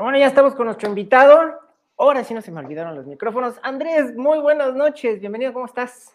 Bueno, ya estamos con nuestro invitado. Ahora sí no se me olvidaron los micrófonos. Andrés, muy buenas noches. Bienvenido, ¿cómo estás?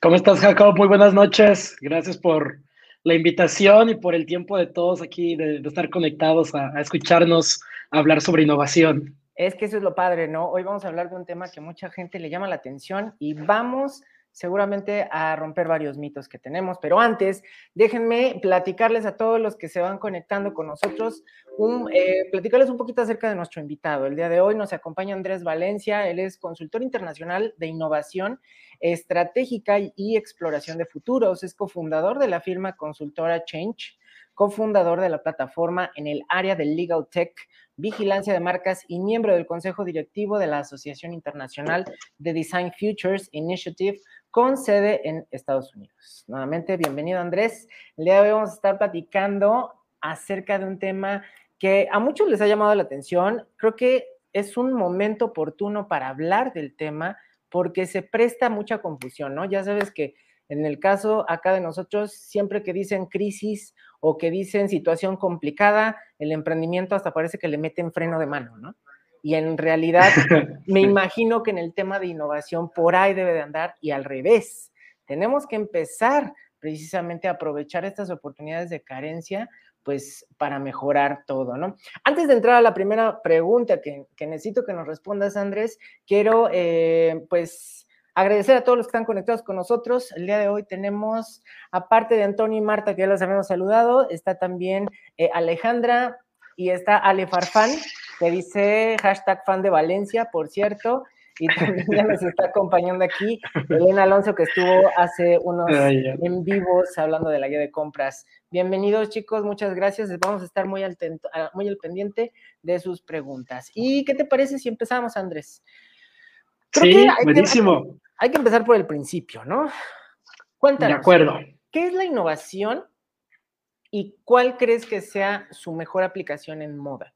¿Cómo estás, Jacob? Muy buenas noches. Gracias por la invitación y por el tiempo de todos aquí de, estar conectados a, a escucharnos hablar sobre innovación. Es que eso es lo padre, ¿no? Hoy vamos a hablar de un tema que mucha gente le llama la atención y vamos seguramente a romper varios mitos que tenemos, pero antes déjenme platicarles a todos los que se van conectando con nosotros, un, eh, platicarles un poquito acerca de nuestro invitado. El día de hoy nos acompaña Andrés Valencia, él es consultor internacional de innovación estratégica y exploración de futuros, es cofundador de la firma consultora Change, cofundador de la plataforma en el área del Legal Tech, vigilancia de marcas y miembro del consejo directivo de la Asociación Internacional de Design Futures Initiative, con sede en Estados Unidos. Nuevamente, bienvenido Andrés. El día de hoy vamos a estar platicando acerca de un tema que a muchos les ha llamado la atención. Creo que es un momento oportuno para hablar del tema porque se presta mucha confusión, ¿no? Ya sabes que en el caso acá de nosotros, siempre que dicen crisis o que dicen situación complicada, el emprendimiento hasta parece que le meten freno de mano, ¿no? Y en realidad me imagino que en el tema de innovación por ahí debe de andar y al revés. Tenemos que empezar precisamente a aprovechar estas oportunidades de carencia pues para mejorar todo, ¿no? Antes de entrar a la primera pregunta que, necesito que nos respondas, Andrés, quiero eh, pues agradecer a todos los que están conectados con nosotros. El día de hoy tenemos, aparte de Antonio y Marta, que ya los habíamos saludado, está también eh, Alejandra y está Ale Farfán, que dice hashtag fan de Valencia, por cierto, y también ya nos está acompañando aquí Elena Alonso, que estuvo hace unos en vivos hablando de la guía de compras. Bienvenidos, chicos, muchas gracias. Vamos a estar muy al, muy al pendiente de sus preguntas. ¿Y qué te parece si empezamos, Andrés? sí, buenísimo. Hay que empezar por el principio, ¿no? Cuéntanos. De acuerdo. ¿Qué es la innovación y cuál crees que sea su mejor aplicación en moda?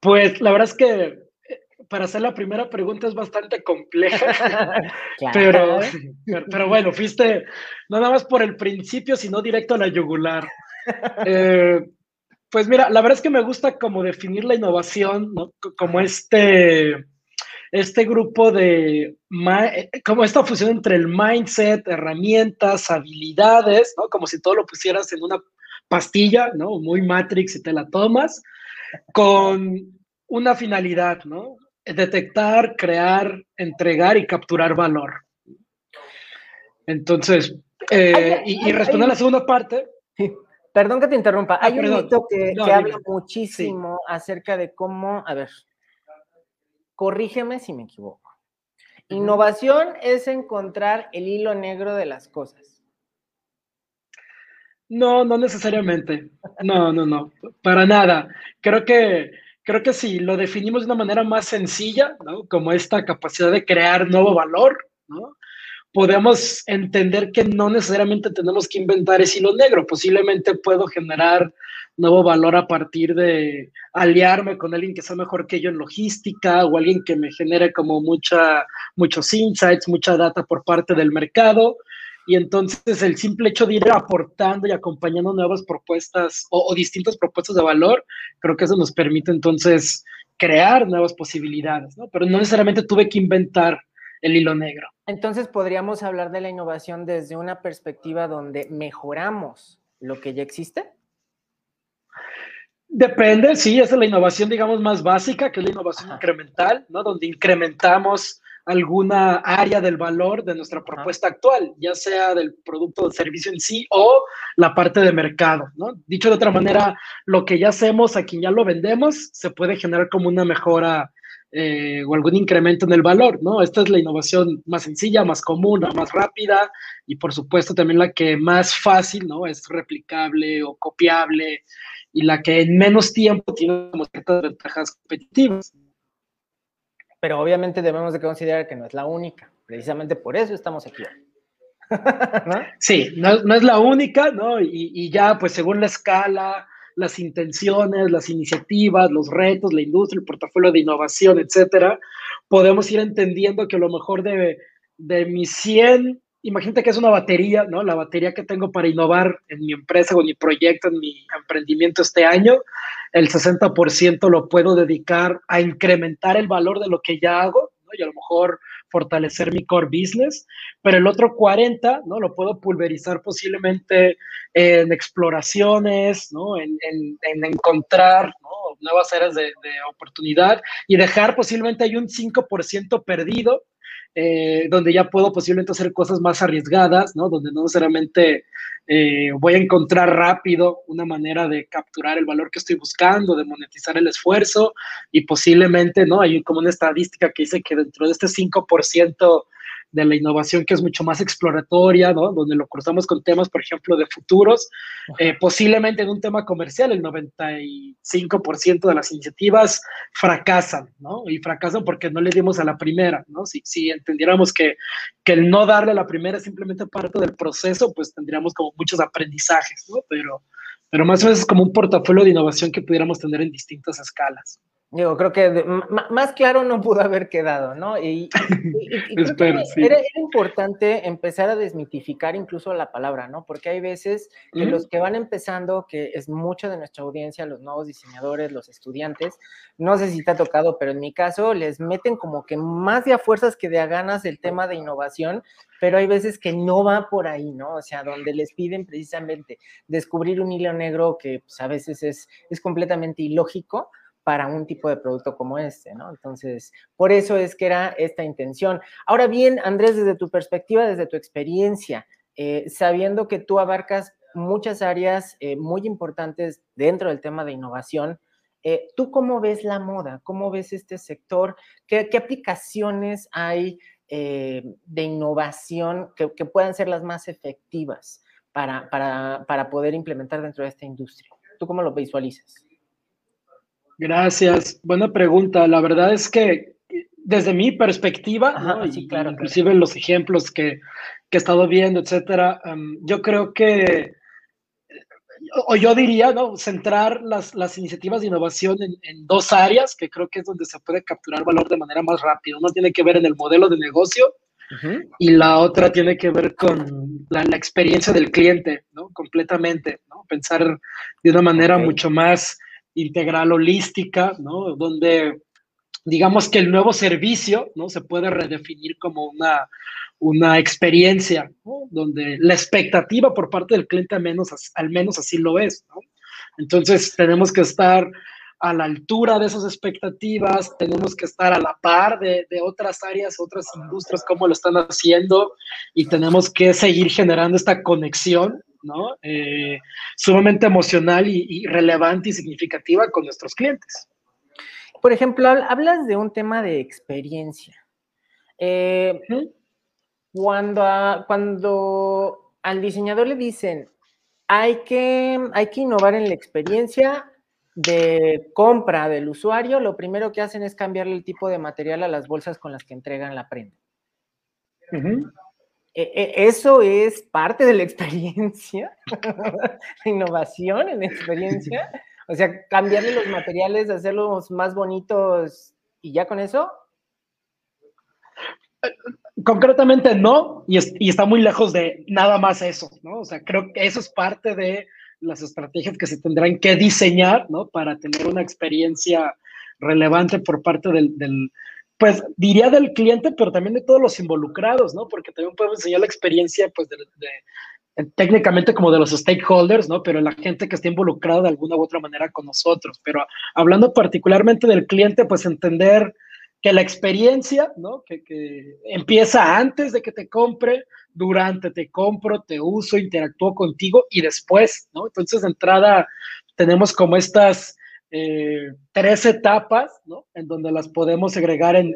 Pues la verdad es que eh, para hacer la primera pregunta es bastante compleja, pero, pero, bueno, fuiste no nada más por el principio, sino directo a la yugular. Eh, pues mira, la verdad es que me gusta como definir la innovación, ¿no? Como este, este grupo de, eh, como esta fusión entre el mindset, herramientas, habilidades, ¿no? Como si todo lo pusieras en una pastilla, ¿no? Muy Matrix y te la tomas con una finalidad, ¿no? Detectar, crear, entregar y capturar valor. Entonces, eh, y, responder a la segunda parte. Perdón que te interrumpa. Ah, hay un mito que, habla muchísimo acerca de cómo, a ver, corrígeme si me equivoco. Innovación es encontrar el hilo negro de las cosas. No, no necesariamente. No, no, no, para nada. Creo que, creo que si lo definimos de una manera más sencilla, ¿no? Como esta capacidad de crear nuevo valor, ¿no? Podemos entender que no necesariamente tenemos que inventar ese hilo negro. Posiblemente puedo generar nuevo valor a partir de aliarme con alguien que sea mejor que yo en logística o alguien que me genere como mucha, muchos insights, mucha data por parte del mercado y entonces el simple hecho de ir aportando y acompañando nuevas propuestas o, distintas propuestas de valor, creo que eso nos permite entonces crear nuevas posibilidades, ¿no? Pero no necesariamente tuve que inventar el hilo negro. Entonces podríamos hablar de la innovación desde una perspectiva donde mejoramos lo que ya existe. Depende, sí, esa es la innovación, digamos, más básica, que es la innovación incremental, ¿no? Donde incrementamos alguna área del valor de nuestra propuesta actual, ya sea del producto o servicio en sí o la parte de mercado, ¿no? Dicho de otra manera, lo que ya hacemos a quien ya lo vendemos se puede generar como una mejora eh, o algún incremento en el valor, ¿no? Esta es la innovación más sencilla, más común, más rápida y por supuesto también la que más fácil, ¿no? Es replicable o copiable y la que en menos tiempo tiene como ciertas ventajas competitivas pero obviamente debemos de considerar que no es la única. Precisamente por eso estamos aquí. Sí, no, es la única, ¿no? Y, ya, pues según la escala, las intenciones, las iniciativas, los retos, la industria, el portafolio de innovación, etcétera, podemos ir entendiendo que a lo mejor de, de mis 100, imagínate que es una batería, ¿no? La batería que tengo para innovar en mi empresa o en mi proyecto, en mi emprendimiento este año, el 60% lo puedo dedicar a incrementar el valor de lo que ya hago, y a lo mejor fortalecer mi core business, pero el otro 40, ¿no? Lo puedo pulverizar posiblemente en exploraciones, ¿no? En, encontrar, Nuevas áreas de, de, oportunidad y dejar posiblemente hay un 5% perdido eh, donde ya puedo posiblemente hacer cosas más arriesgadas, ¿no? Donde no necesariamente eh, voy a encontrar rápido una manera de capturar el valor que estoy buscando, de monetizar el esfuerzo y posiblemente, ¿no? Hay como una estadística que dice que dentro de este 5% de la innovación que es mucho más exploratoria, ¿no? Donde lo cruzamos con temas, por ejemplo, de futuros. Eh, posiblemente en un tema comercial, el 95% de las iniciativas fracasan, ¿no? Y fracasan porque no le dimos a la primera, ¿no? Si, si entendiéramos que, que el no darle a la primera es simplemente parte del proceso, pues tendríamos como muchos aprendizajes, ¿no? Pero, pero más o menos es como un portafolio de innovación que pudiéramos tener en distintas escalas. Digo, creo que más claro no pudo haber quedado, ¿no? Y, era, importante empezar a desmitificar incluso la palabra, ¿no? Porque hay veces que los que van empezando, que es mucha de nuestra audiencia, los nuevos diseñadores, los estudiantes, no sé si te ha tocado, pero en mi caso les meten como que más de a fuerzas que de a ganas el tema de innovación, pero hay veces que no va por ahí, ¿no? O sea, donde les piden precisamente descubrir un hilo negro que pues, a veces es, es completamente ilógico para un tipo de producto como este, ¿no? Entonces, por eso es que era esta intención. Ahora bien, Andrés, desde tu perspectiva, desde tu experiencia, eh, sabiendo que tú abarcas muchas áreas eh, muy importantes dentro del tema de innovación, eh, ¿tú cómo ves la moda? ¿Cómo ves este sector? ¿Qué, aplicaciones hay de innovación que, que, puedan ser las más efectivas para, para, para poder implementar dentro de esta industria? ¿Tú cómo lo visualizas? Gracias. Buena pregunta. La verdad es que desde mi perspectiva, inclusive los ejemplos que, he estado viendo, etcétera, em, yo creo que, o yo diría, ¿no? centrar las, iniciativas de innovación en, dos áreas, que creo que es donde se puede capturar valor de manera más rápida. Uno tiene que ver en el modelo de negocio y la otra tiene que ver con la, experiencia del cliente, ¿no? Completamente, ¿no? Pensar de una manera mucho más integral holística, ¿no? Donde digamos que el nuevo servicio, ¿no? Se puede redefinir como una, una experiencia, Donde la expectativa por parte del cliente al menos, así lo es, ¿no? Entonces tenemos que estar a la altura de esas expectativas, tenemos que estar a la par de, otras áreas, otras industrias, como lo están haciendo, y tenemos que seguir generando esta conexión ¿no? Eh, sumamente emocional y, relevante y significativa con nuestros clientes. Por ejemplo, hablas de un tema de experiencia. Eh, cuando, cuando al diseñador le dicen, hay que, hay que innovar en la experiencia de compra del usuario, lo primero que hacen es cambiarle el tipo de material a las bolsas con las que entregan la prenda. Eso es parte de la experiencia, la innovación en la experiencia. O sea, cambiarle los materiales, hacerlos más bonitos y ya con eso. Concretamente no, y, está muy lejos de nada más eso, ¿no? O sea, creo que eso es parte de las estrategias que se tendrán que diseñar, ¿no? Para tener una experiencia relevante por parte del, pues diría del cliente, pero también de todos los involucrados, ¿no? Porque también podemos enseñar la experiencia, pues, técnicamente como de los stakeholders, ¿no? Pero la gente que está involucrada de alguna u otra manera con nosotros. Pero hablando particularmente del cliente, pues entender que la experiencia, ¿no? Que, que empieza antes de que te compre, durante te compro, te uso, interactúo contigo y después, ¿no? Entonces, de entrada, tenemos como estas eh, tres etapas, ¿no? En donde las podemos agregar en,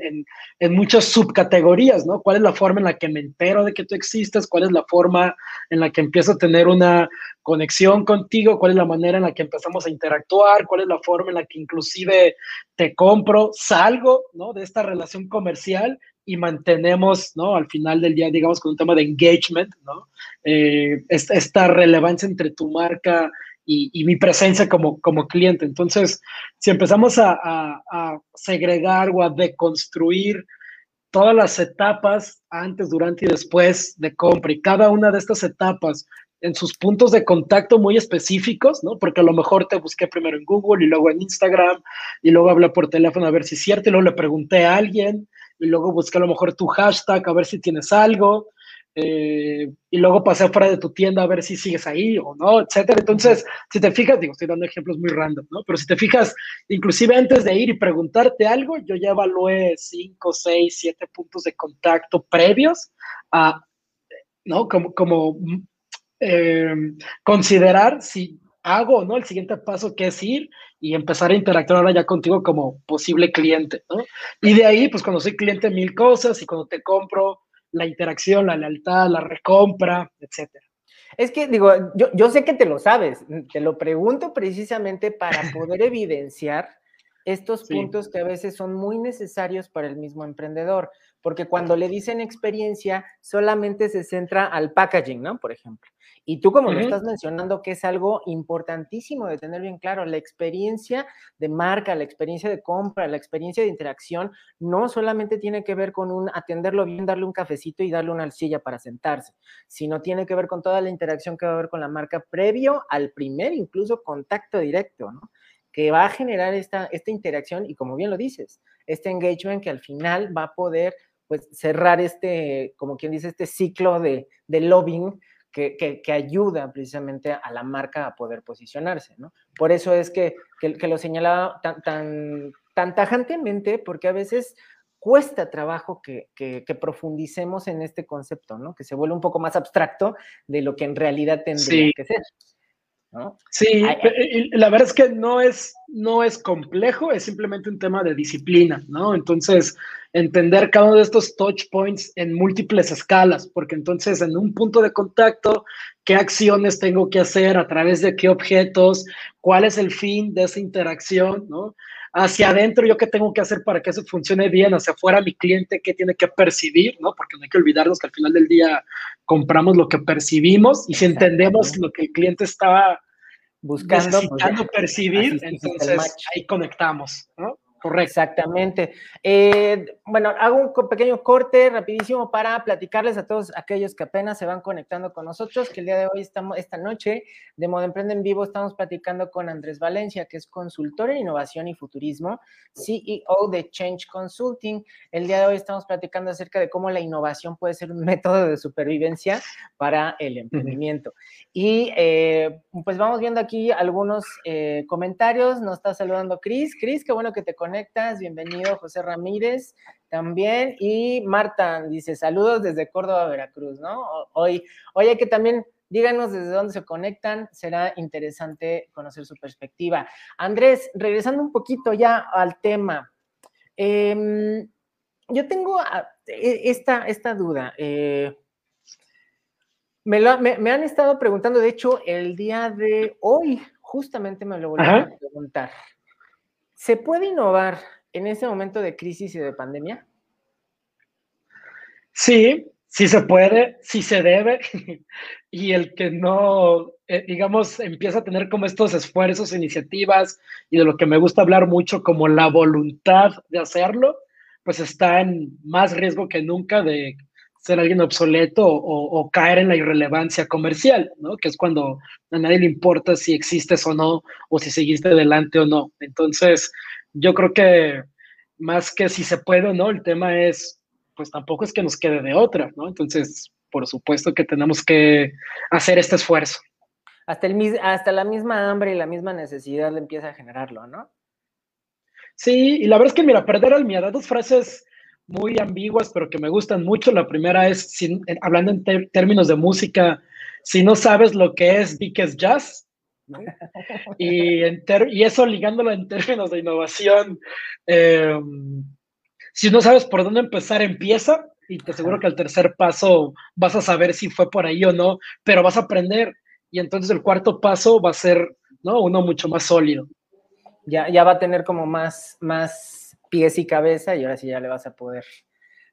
en, muchas subcategorías, ¿no? ¿Cuál es la forma en la que me entero de que tú existes? ¿Cuál es la forma en la que empiezo a tener una conexión contigo? ¿Cuál es la manera en la que empezamos a interactuar? ¿Cuál es la forma en la que inclusive te compro, salgo, ¿no? De esta relación comercial y mantenemos, ¿no? Al final del día, digamos, con un tema de engagement, ¿no? Eh, esta relevancia entre tu marca y, mi presencia como, como cliente. Entonces, si empezamos a, segregar o a deconstruir todas las etapas antes, durante y después de compra y cada una de estas etapas en sus puntos de contacto muy específicos, ¿no? Porque a lo mejor te busqué primero en Google y luego en Instagram y luego hablé por teléfono a ver si es cierto y luego le pregunté a alguien y luego busqué a lo mejor tu hashtag a ver si tienes algo eh, y luego pasé afuera de tu tienda a ver si sigues ahí o no, etcétera. Entonces, si te fijas, digo, estoy dando ejemplos muy random, ¿no? Pero si te fijas, inclusive antes de ir y preguntarte algo, yo ya evalué cinco, seis, siete puntos de contacto previos a, ¿no? Como, como eh, considerar si hago no el siguiente paso que es ir y empezar a interactuar ahora ya contigo como posible cliente, ¿no? Y de ahí, pues cuando soy cliente, mil cosas y cuando te compro, la interacción, la lealtad, la recompra, etcétera. Es que digo, yo, yo sé que te lo sabes, te lo pregunto precisamente para poder evidenciar estos puntos que a veces son muy necesarios para el mismo emprendedor, porque cuando le dicen experiencia, solamente se centra al packaging, ¿no? Por ejemplo. Y tú como lo estás mencionando, que es algo importantísimo de tener bien claro, la experiencia de marca, la experiencia de compra, la experiencia de interacción, no solamente tiene que ver con un atenderlo bien, darle un cafecito y darle una silla para sentarse, sino tiene que ver con toda la interacción que va a haber con la marca previo al primer incluso contacto directo, ¿no? que va a generar esta, esta interacción y como bien lo dices, este engagement que al final va a poder pues cerrar este, como quien dice, este ciclo de, de lobbying que, que, ayuda precisamente a la marca a poder posicionarse, ¿no? Por eso es que, que lo señalaba tan, tan, tan, tajantemente, porque a veces cuesta trabajo que, profundicemos en este concepto, ¿no? Que se vuelve un poco más abstracto de lo que en realidad tendría que ser. Sí, la verdad es que no es, no es complejo, es simplemente un tema de disciplina, ¿no? Entonces, entender cada uno de estos touch points en múltiples escalas, porque entonces en un punto de contacto, ¿qué acciones tengo que hacer? ¿A través de qué objetos? ¿Cuál es el fin de esa interacción? ¿no? Hacia adentro, ¿yo qué tengo que hacer para que eso funcione bien? Hacia afuera, mi cliente, ¿qué tiene que percibir? ¿no? Porque no hay que olvidarnos que al final del día compramos lo que percibimos y si entendemos lo que el cliente estaba buscando, pues, percibir, entonces ahí conectamos, ¿no? Correcto. Exactamente. Eh, bueno, hago un pequeño corte rapidísimo para platicarles a todos aquellos que apenas se van conectando con nosotros, que el día de hoy estamos, esta noche, de Modo Emprende en Vivo, estamos platicando con Andrés Valencia, que es consultor en innovación y futurismo, CEO de Change Consulting. El día de hoy estamos platicando acerca de cómo la innovación puede ser un método de supervivencia para el emprendimiento. Y eh, pues vamos viendo aquí algunos eh, comentarios. Nos está saludando Cris. Cris, qué bueno que te conectas conectas, bienvenido José Ramírez también. Y Marta dice, saludos desde Córdoba, Veracruz, ¿no? Hoy, oye, que también díganos desde dónde se conectan, será interesante conocer su perspectiva. Andrés, regresando un poquito ya al tema, em, yo tengo ah, e, esta, esta duda. Eh, me, han estado preguntando, de hecho, el día de hoy, justamente me lo volvieron a preguntar. ¿Se puede innovar en ese momento de crisis y de pandemia? Sí, sí se puede, sí se debe. y el que no, eh, digamos, empieza a tener como estos esfuerzos, iniciativas y de lo que me gusta hablar mucho como la voluntad de hacerlo, pues está en más riesgo que nunca de ser alguien obsoleto o, o, caer en la irrelevancia comercial, ¿no? Que es cuando a nadie le importa si existes o no, o si seguiste adelante o no. Entonces, yo creo que más que si se puede o no, el tema es, pues tampoco es que nos quede de otra, ¿no? Entonces, por supuesto que tenemos que hacer este esfuerzo. Hasta, el, hasta la misma hambre y la misma necesidad le empieza a generarlo, ¿no? Sí, y la verdad es que, mira, perder al miedo, dos frases muy ambiguas, pero que me gustan mucho. La primera es, hablando en términos de música, si no sabes lo que es es Jazz, y, y, eso ligándolo en términos de innovación, em, si no sabes por dónde empezar, empieza y te aseguro que al tercer paso vas a saber si fue por ahí o no, pero vas a aprender y entonces el cuarto paso va a ser ¿no? uno mucho más sólido. Ya, ya va a tener como más, más pies y cabeza y ahora sí ya le vas a poder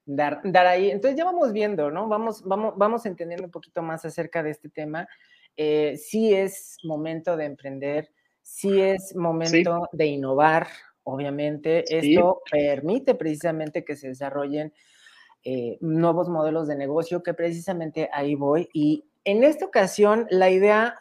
dar, dar ahí. Entonces ya vamos viendo, ¿no? Vamos, vamos, vamos entendiendo un poquito más acerca de este tema. Eh, sí es momento de emprender, sí es momento de innovar, obviamente. Esto permite precisamente que se desarrollen eh, nuevos modelos de negocio, que precisamente ahí voy. Y en esta ocasión, la idea,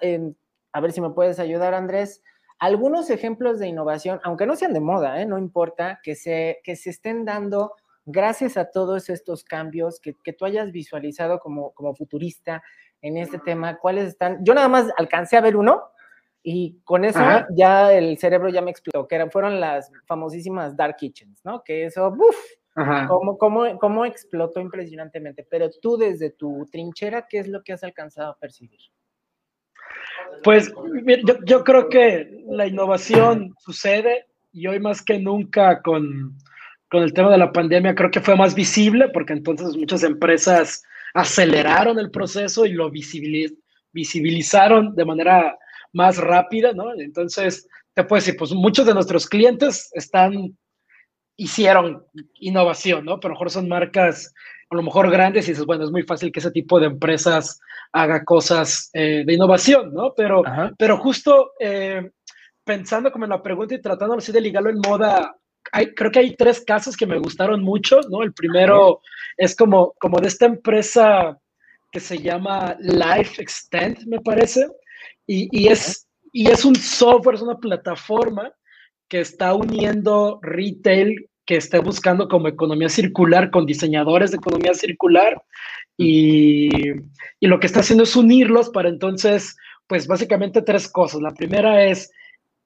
a ver si me puedes ayudar, Andrés, algunos ejemplos de innovación, aunque no sean de moda, ¿eh? no importa, que se, que se estén dando gracias a todos estos cambios que, tú hayas visualizado como, como futurista en este tema, ¿cuáles están? Yo nada más alcancé a ver uno y con eso ya el cerebro ya me explotó, que eran, fueron las famosísimas Dark Kitchens, ¿no? Que eso, uff, cómo, cómo, cómo explotó impresionantemente. Pero tú desde tu trinchera, ¿qué es lo que has alcanzado a percibir? Pues yo, creo que la innovación sucede y hoy más que nunca con, con, el tema de la pandemia creo que fue más visible porque entonces muchas empresas aceleraron el proceso y lo visibilizaron de manera más rápida, ¿no? Entonces, te puedo decir, pues muchos de nuestros clientes están, hicieron innovación, ¿no? Pero a lo mejor son marcas a lo mejor grandes y dices, bueno, es muy fácil que ese tipo de empresas haga cosas eh, de innovación, ¿no? Pero, pero justo eh, pensando como en la pregunta y tratando así de ligarlo en moda, hay, creo que hay tres casos que me gustaron mucho, ¿no? El primero es como, como de esta empresa que se llama Life Extend, me parece, y, y, es, y es un software, es una plataforma que está uniendo retail que esté buscando como economía circular con diseñadores de economía circular y, y, lo que está haciendo es unirlos para entonces, pues básicamente tres cosas. La primera es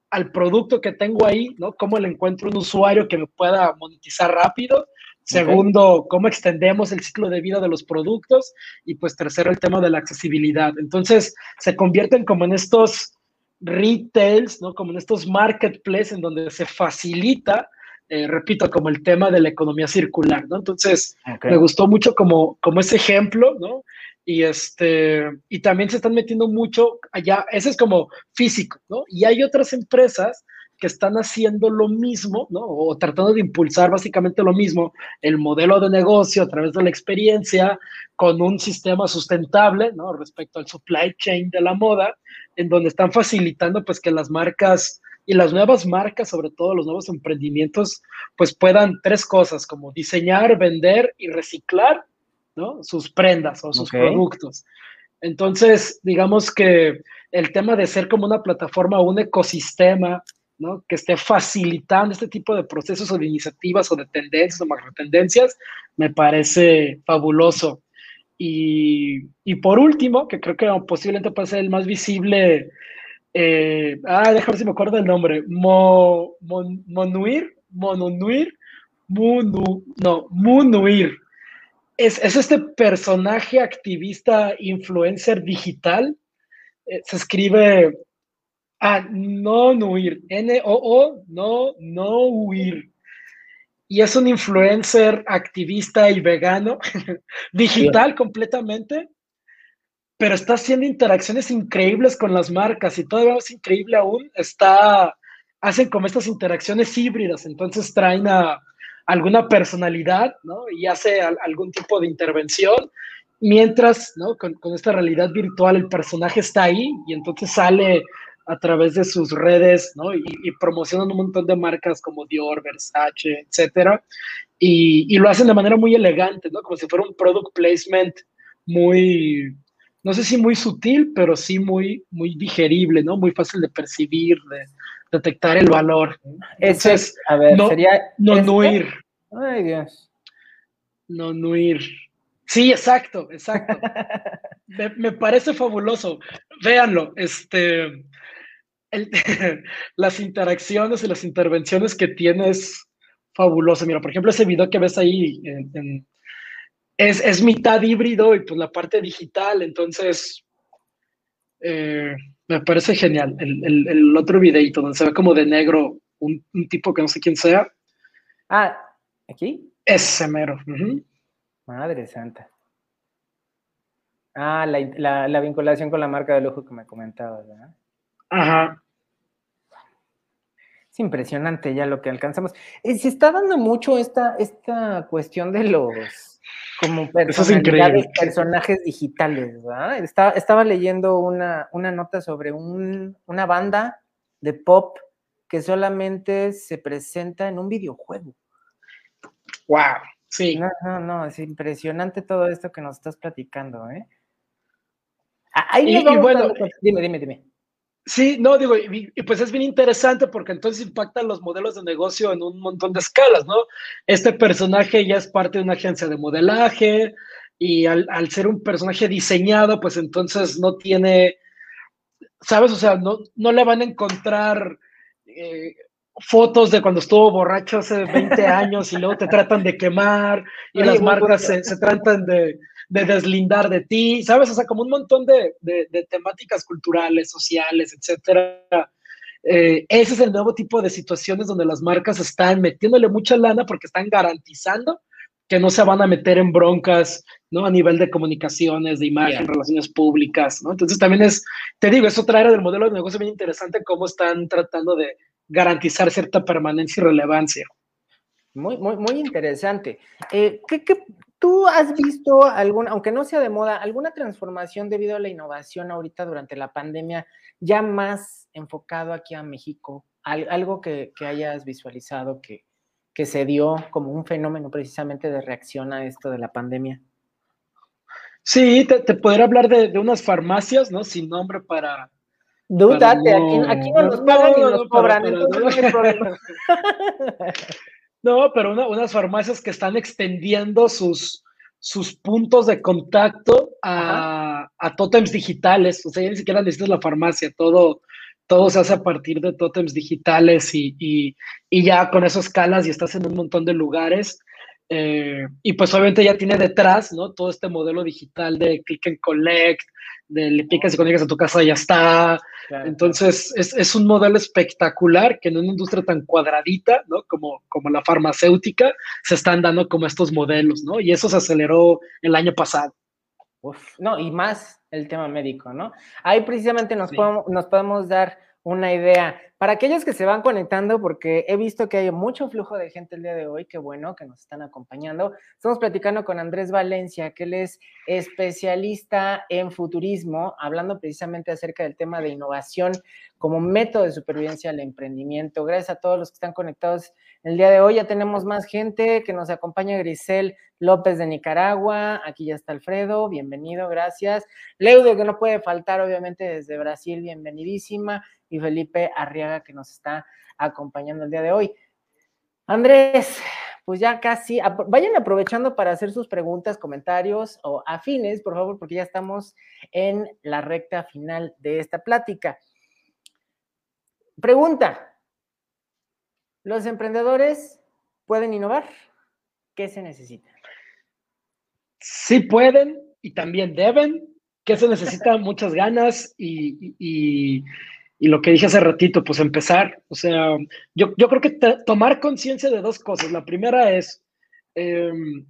al producto que tengo ahí, ¿no? ¿Cómo le encuentro un usuario que me pueda monetizar rápido? Segundo, cómo extendemos el ciclo de vida de los productos. Y pues tercero, el tema de la accesibilidad. Entonces, se convierten como en estos retails, ¿no? Como en estos marketplaces en donde se facilita eh, repito, como el tema de la economía circular, ¿no? Entonces, me gustó mucho como, como ese ejemplo, ¿no? Y, este, y también se están metiendo mucho allá, ese es como físico, ¿no? Y hay otras empresas que están haciendo lo mismo, ¿no? O tratando de impulsar básicamente lo mismo, el modelo de negocio a través de la experiencia, con un sistema sustentable, ¿no? Respecto al supply chain de la moda, en donde están facilitando pues que las marcas y las nuevas marcas, sobre todo los nuevos emprendimientos, pues puedan tres cosas, como diseñar, vender y reciclar, ¿no? Sus prendas o sus productos. Entonces, digamos que el tema de ser como una plataforma o un ecosistema, ¿no? Que esté facilitando este tipo de procesos o de iniciativas o de tendencias o macro tendencias, me parece fabuloso. Y, y por último, que creo que posiblemente puede ser el más visible eh, ah, déjame ver si me acuerdo el nombre. Mo, Monuir, Mononuir, Munu, no, Munuir. Es, es, este personaje activista, influencer digital. Eh, se escribe ah, no nuir, N-O-O, no, no huir. Y es un influencer activista y vegano, digital completamente, pero está haciendo interacciones increíbles con las marcas y todavía más increíble aún, está, hacen como estas interacciones híbridas, entonces traen a alguna personalidad, ¿no? Y hace algún tipo de intervención, mientras, ¿no? Con, esta realidad virtual el personaje está ahí y entonces sale a través de sus redes, ¿no? Y, y promocionan un montón de marcas como Dior, Versace, etcétera, y, y lo hacen de manera muy elegante, ¿no? Como si fuera un product placement muy, no sé si muy sutil, pero sí muy, muy digerible, ¿no? Muy fácil de percibir, de detectar el valor. Ese es, a ver, no, sería. No nuir. Ay, Dios. No nuir. Sí, exacto, exacto. me, parece fabuloso. Véanlo, este. las interacciones y las intervenciones que tienes fabuloso. Mira, por ejemplo, ese video que ves ahí en es, mitad híbrido y pues la parte digital, entonces eh, me parece genial. El, otro videito donde se ve como de negro un, tipo que no sé quién sea. Ah, ¿aquí? Ese mero. Madre santa. Ah, la, vinculación con la marca de lujo que me comentabas, ¿verdad? Ajá. Es impresionante ya lo que alcanzamos. Eh, se está dando mucho esta, esta cuestión de los como personajes digitales, ¿verdad? Estaba, leyendo una, nota sobre una banda de pop que solamente se presenta en un videojuego. ¡Wow! Sí. No, no, no, es impresionante todo esto que nos estás platicando, ¿eh? Ahí y, bueno, dime, dime, dime. Sí, no, digo, y, pues es bien interesante porque entonces impactan los modelos de negocio en un montón de escalas, ¿no? Este personaje ya es parte de una agencia de modelaje y al, ser un personaje diseñado, pues entonces no tiene, ¿sabes? O sea, no, no le van a encontrar eh, fotos de cuando estuvo borracho hace 20 años y luego te tratan de quemar y las marcas se, se tratan de de deslindar de ti, ¿sabes? O sea, como un montón de, temáticas culturales, sociales, etcétera. Eh, ese es el nuevo tipo de situaciones donde las marcas están metiéndole mucha lana porque están garantizando que no se van a meter en broncas, ¿no? A nivel de comunicaciones, de imagen, relaciones públicas, ¿no? Entonces también es, te digo, es otra era del modelo de negocio bien interesante cómo están tratando de garantizar cierta permanencia y relevancia. Muy, muy, muy interesante. Eh, ¿qué, qué, ¿Tú has visto alguna, aunque no sea de moda, alguna transformación debido a la innovación ahorita durante la pandemia, ya más enfocado aquí a México? algo que, hayas visualizado que, que se dio como un fenómeno precisamente de reacción a esto de la pandemia. Sí, te, te podría hablar de, unas farmacias, ¿no? Sin nombre para. Dúdate, aquí, no nos pagan ni nos cobran, entonces no No, pero unas farmacias que están extendiendo sus, sus puntos de contacto a, a tótems digitales. O sea, ya ni siquiera necesitas la farmacia, todo, todo se hace a partir de tótems digitales y, y, y ya con eso escalas y estás en un montón de lugares. Eh, y pues obviamente ya tiene detrás, ¿no? Todo este modelo digital de click and collect, de le picas y llegas a tu casa ya está. Entonces, es, es, un modelo espectacular que en una industria tan cuadradita, ¿no? Como, como la farmacéutica, se están dando como estos modelos, ¿no? Y eso se aceleró el año pasado. Uf, no, y más el tema médico, ¿no? Ahí precisamente nos, podemos, nos podemos dar una idea. Para aquellos que se van conectando, porque he visto que hay mucho flujo de gente el día de hoy, qué bueno que nos están acompañando. Estamos platicando con Andrés Valencia, que él es especialista en futurismo, hablando precisamente acerca del tema de innovación como método de supervivencia al emprendimiento. Gracias a todos los que están conectados el día de hoy. Ya tenemos más gente que nos acompaña, Grisel López de Nicaragua. Aquí ya está Alfredo, bienvenido, gracias. Leude, que no puede faltar, obviamente, desde Brasil, bienvenidísima y Felipe Arriaga que nos está acompañando el día de hoy. Andrés, pues ya casi, vayan aprovechando para hacer sus preguntas, comentarios o afines, por favor, porque ya estamos en la recta final de esta plática. Pregunta, ¿los emprendedores pueden innovar? ¿Qué se necesita? Sí pueden y también deben. ¿Qué se necesita? Muchas ganas y y lo que dije hace ratito, pues empezar, o sea, yo, yo creo que tomar conciencia de dos cosas. La primera es, em,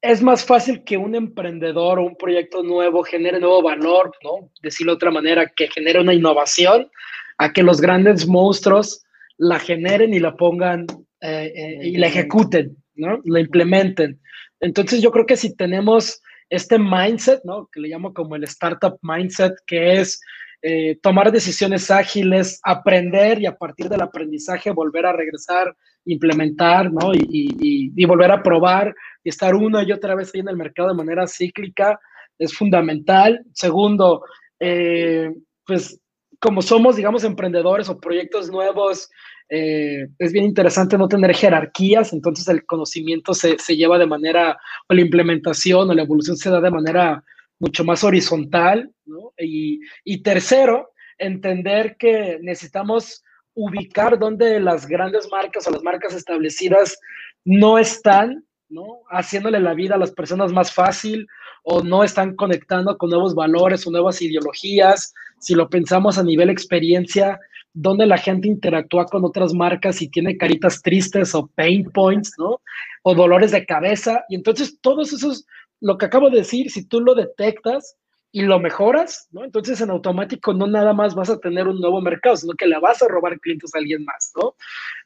es más fácil que un emprendedor o un proyecto nuevo genere nuevo valor, ¿no? Decirlo de otra manera, que genere una innovación, a que los grandes monstruos la generen y la pongan eh, eh, y la ejecuten, ¿no? La implementen. Entonces yo creo que si tenemos este mindset, ¿no? Que le llamo como el startup mindset, que es eh, tomar decisiones ágiles, aprender y a partir del aprendizaje volver a regresar, implementar, ¿no? Y, volver a probar y estar una y otra vez ahí en el mercado de manera cíclica es fundamental. Segundo, eh, pues como somos, digamos, emprendedores o proyectos nuevos, eh, es bien interesante no tener jerarquías, entonces el conocimiento se, se, lleva de manera, o la implementación o la evolución se da de manera mucho más horizontal. Y, y tercero, entender que necesitamos ubicar donde las grandes marcas o las marcas establecidas no están, ¿no? Haciéndole la vida a las personas más fácil o no están conectando con nuevos valores o nuevas ideologías. Si lo pensamos a nivel experiencia, donde la gente interactúa con otras marcas y tiene caritas tristes o pain points, ¿no? O dolores de cabeza. Y entonces todos esos lo que acabo de decir, si tú lo detectas y lo mejoras, ¿no? Entonces en automático no nada más vas a tener un nuevo mercado, sino que le vas a robar clientes a alguien más, ¿no?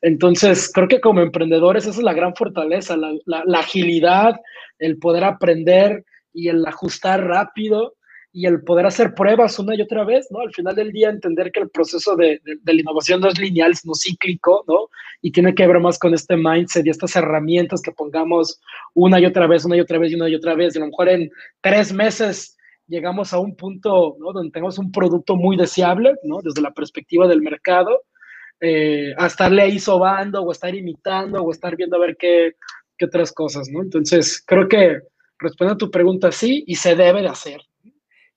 Entonces creo que como emprendedores esa es la gran fortaleza, la, la agilidad, el poder aprender y el ajustar rápido y el poder hacer pruebas una y otra vez, ¿no? Al final del día entender que el proceso de, la innovación no es lineal, sino cíclico, ¿no? Y tiene que ver más con este mindset y estas herramientas que pongamos una y otra vez, una y otra vez y una y otra vez. Y a lo mejor en tres meses llegamos a un punto ¿no? donde tenemos un producto muy deseable, ¿no? Desde la perspectiva del mercado, eh, a estarle ahí sobando o estar imitando o estar viendo a ver qué, qué otras cosas, ¿no? Entonces, creo que responde a tu pregunta sí y se debe de hacer.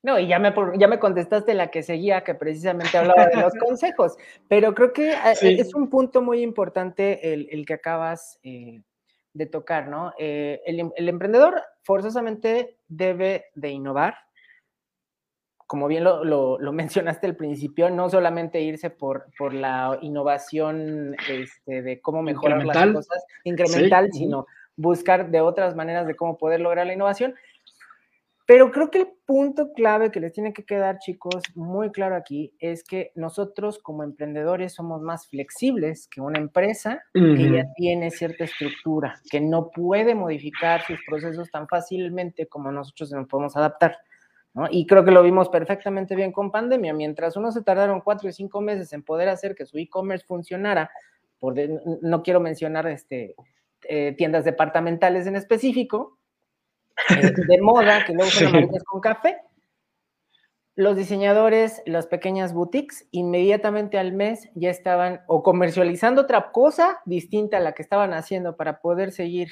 No, y ya me, ya me contestaste la que seguía, que precisamente hablaba de los consejos, pero creo que eh, es un punto muy importante el, que acabas eh, de tocar, ¿no? Eh, el, emprendedor forzosamente debe de innovar, como bien lo, mencionaste al principio, no solamente irse por, por la innovación este, de cómo mejorar las cosas, incremental, sino buscar de otras maneras de cómo poder lograr la innovación. Pero creo que el punto clave que les tiene que quedar, chicos, muy claro aquí, es que nosotros como emprendedores somos más flexibles que una empresa que ya tiene cierta estructura, que no puede modificar sus procesos tan fácilmente como nosotros nos podemos adaptar. Y creo que lo vimos perfectamente bien con pandemia. Mientras uno se tardaron cuatro y cinco meses en poder hacer que su e-commerce funcionara, por no quiero mencionar este, eh, tiendas departamentales en específico, de moda, que luego son amarillas con café. Los diseñadores, las pequeñas boutiques, inmediatamente al mes ya estaban o comercializando otra cosa distinta a la que estaban haciendo para poder seguir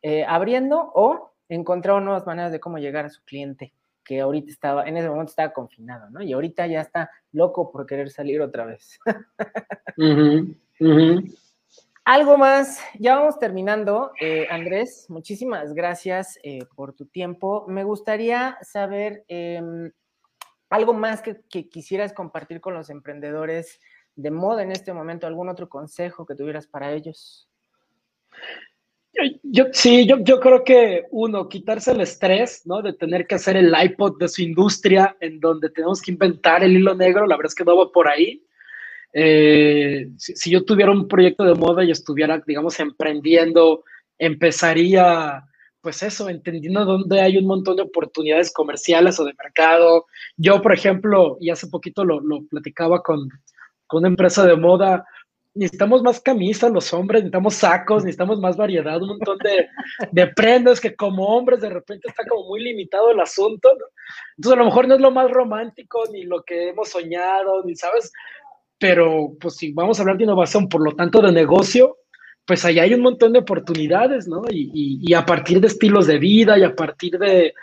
eh, abriendo o encontraron nuevas maneras de cómo llegar a su cliente, que ahorita estaba, en ese momento estaba confinado, ¿no? Y ahorita ya está loco por querer salir otra vez. Algo más, ya vamos terminando. Eh, Andrés, muchísimas gracias eh, por tu tiempo. Me gustaría saber em, algo más que, quisieras compartir con los emprendedores de moda en este momento, algún otro consejo que tuvieras para ellos. Yo, sí, yo, yo creo que uno, quitarse el estrés, ¿no? De tener que hacer el iPod de su industria en donde tenemos que inventar el hilo negro, la verdad es que no va por ahí eh, si, yo tuviera un proyecto de moda y estuviera, digamos, emprendiendo, empezaría, pues eso, entendiendo dónde hay un montón de oportunidades comerciales o de mercado. Yo, por ejemplo, y hace poquito lo, platicaba con, con una empresa de moda, necesitamos más camisas los hombres, necesitamos sacos, necesitamos más variedad, un montón de, de, prendas que como hombres de repente está como muy limitado el asunto, Entonces a lo mejor no es lo más romántico, ni lo que hemos soñado, ni sabes, pero pues si vamos a hablar de innovación, por lo tanto de negocio, pues ahí hay un montón de oportunidades, ¿no? Y, y, a partir de estilos de vida y a partir de,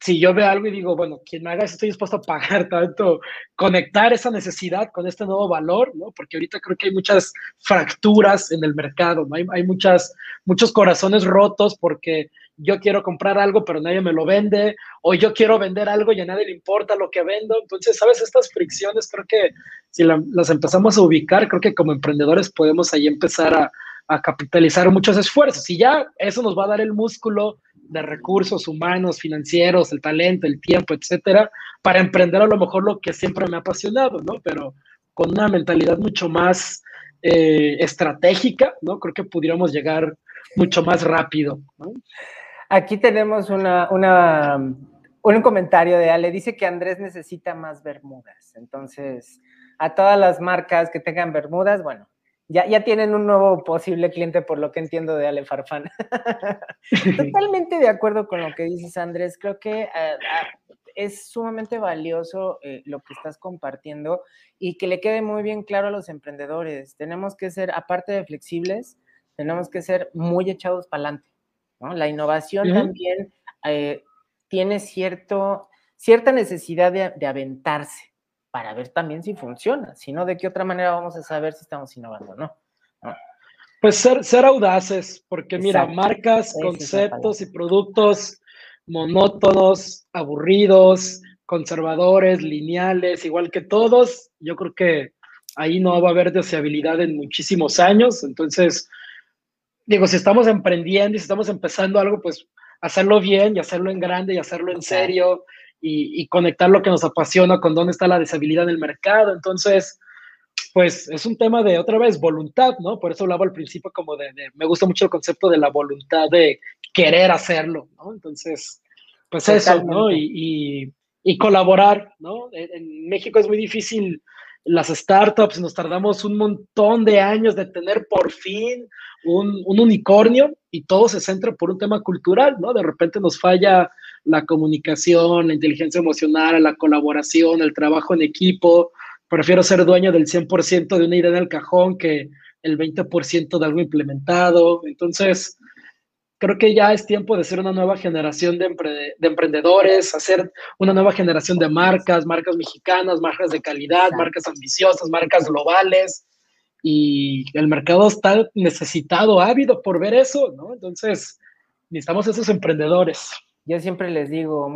si yo veo algo y digo, bueno, quien me haga eso estoy dispuesto a pagar tanto, conectar esa necesidad con este nuevo valor, ¿no? Porque ahorita creo que hay muchas fracturas en el mercado, ¿no? Hay, hay muchas, muchos corazones rotos porque yo quiero comprar algo, pero nadie me lo vende, o yo quiero vender algo y a nadie le importa lo que vendo. Entonces, ¿sabes? Estas fricciones creo que si las empezamos a ubicar, creo que como emprendedores podemos ahí empezar a, a capitalizar muchos esfuerzos y ya eso nos va a dar el músculo de recursos humanos, financieros, el talento, el tiempo, etcétera, para emprender a lo mejor lo que siempre me ha apasionado, ¿no? Pero con una mentalidad mucho más eh, estratégica, ¿no? Creo que pudiéramos llegar mucho más rápido, ¿no? Aquí tenemos una, una, un comentario de Ale. Dice que Andrés necesita más bermudas. Entonces, a todas las marcas que tengan bermudas, bueno, ya, ya tienen un nuevo posible cliente, por lo que entiendo de Ale Farfán. Totalmente de acuerdo con lo que dices, Andrés. Creo que ah, ah, es sumamente valioso eh, lo que estás compartiendo y que le quede muy bien claro a los emprendedores. Tenemos que ser, aparte de flexibles, tenemos que ser muy echados para adelante. La innovación también eh, tiene cierto, cierta necesidad de, aventarse para ver también si funciona, si no, ¿de qué otra manera vamos a saber si estamos innovando no? Pues ser, ser audaces, porque mira, marcas, conceptos y productos monótonos, aburridos, conservadores, lineales, igual que todos, yo creo que ahí no va a haber deseabilidad en muchísimos años, entonces digo, si estamos emprendiendo y si estamos empezando algo, pues hacerlo bien y hacerlo en grande y hacerlo en serio y, conectar lo que nos apasiona con dónde está la deshabilidad en el mercado. Entonces, pues es un tema de otra vez voluntad, ¿no? Por eso hablaba al principio como de, me gusta mucho el concepto de la voluntad de querer hacerlo, ¿no? Entonces, pues eso, ¿no? Y, y, colaborar, ¿no? en México es muy difícil las startups nos tardamos un montón de años de tener por fin un, unicornio y todo se centra por un tema cultural, ¿no? De repente nos falla la comunicación, la inteligencia emocional, la colaboración, el trabajo en equipo. Prefiero ser dueño del 100% de una idea en el cajón que el 20% de algo implementado. Entonces, creo que ya es tiempo de ser una nueva generación de, emprendedores, hacer una nueva generación de marcas, marcas mexicanas, marcas de calidad, marcas ambiciosas, marcas globales. Y el mercado está necesitado, ávido por ver eso, ¿no? Entonces, necesitamos esos emprendedores. Yo siempre les digo,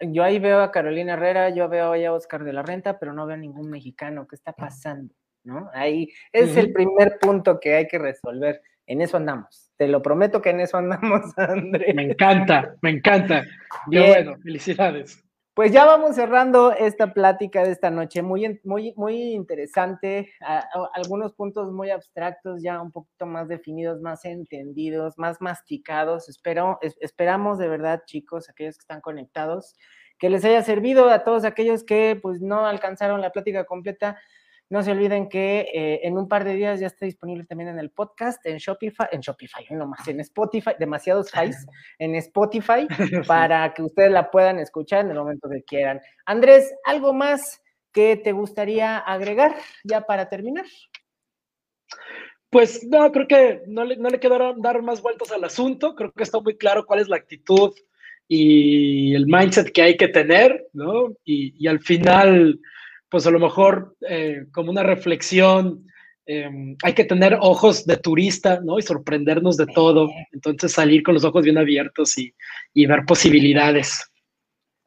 yo ahí veo a Carolina Herrera, yo veo a Oscar de la Renta, pero no veo a ningún mexicano. ¿Qué está pasando? ¿No? Ahí es el primer punto que hay que resolver. En eso andamos. Te lo prometo que en eso andamos, André. Me encanta, me encanta. Bien. bueno, felicidades. Pues ya vamos cerrando esta plática de esta noche, muy, muy, muy interesante, algunos puntos muy abstractos, ya un poquito más definidos, más entendidos, más masticados. Espero, esperamos de verdad, chicos, aquellos que están conectados, que les haya servido a todos aquellos que pues no alcanzaron la plática completa. No se olviden que eh, en un par de días ya está disponible también en el podcast, en Shopify, en Shopify, no más, en Spotify, demasiados highs, en Spotify, para que ustedes la puedan escuchar en el momento que quieran. Andrés, ¿algo más que te gustaría agregar ya para terminar? Pues no, creo que no le, no le quedaron dar más vueltas al asunto, creo que está muy claro cuál es la actitud y el mindset que hay que tener, ¿no? Y, y al final pues a lo mejor eh, como una reflexión, em, hay que tener ojos de turista, ¿no? Y sorprendernos de todo. Entonces salir con los ojos bien abiertos y, ver posibilidades.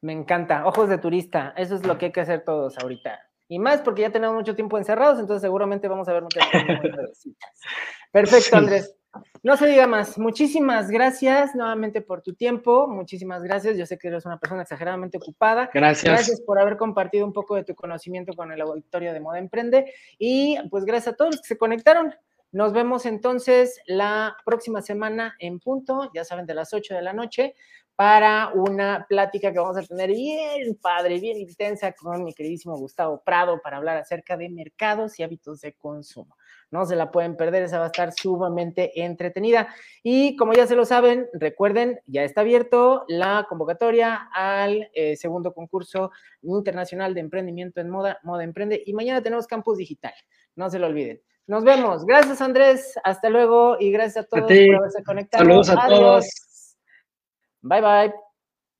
Me encanta, ojos de turista, eso es lo que hay que hacer todos ahorita. Y más porque ya tenemos mucho tiempo encerrados, entonces seguramente vamos a ver muchas cosas. Perfecto, Andrés. No se diga más. Muchísimas gracias nuevamente por tu tiempo. Muchísimas gracias. Yo sé que eres una persona exageradamente ocupada. Gracias. Gracias por haber compartido un poco de tu conocimiento con el auditorio de Moda Emprende. Y pues gracias a todos los que se conectaron. Nos vemos entonces la próxima semana en punto, ya saben, de las 8 de la noche, para una plática que vamos a tener bien padre, bien intensa con mi queridísimo Gustavo Prado para hablar acerca de mercados y hábitos de consumo no se la pueden perder, esa va a estar sumamente entretenida. Y como ya se lo saben, recuerden, ya está abierto la convocatoria al eh, segundo concurso internacional de emprendimiento en moda, Moda Emprende, y mañana tenemos campus digital, no se lo olviden. Nos vemos. Gracias, Andrés. Hasta luego y gracias a todos por haberse conectado. Saludos a todos. Bye, bye.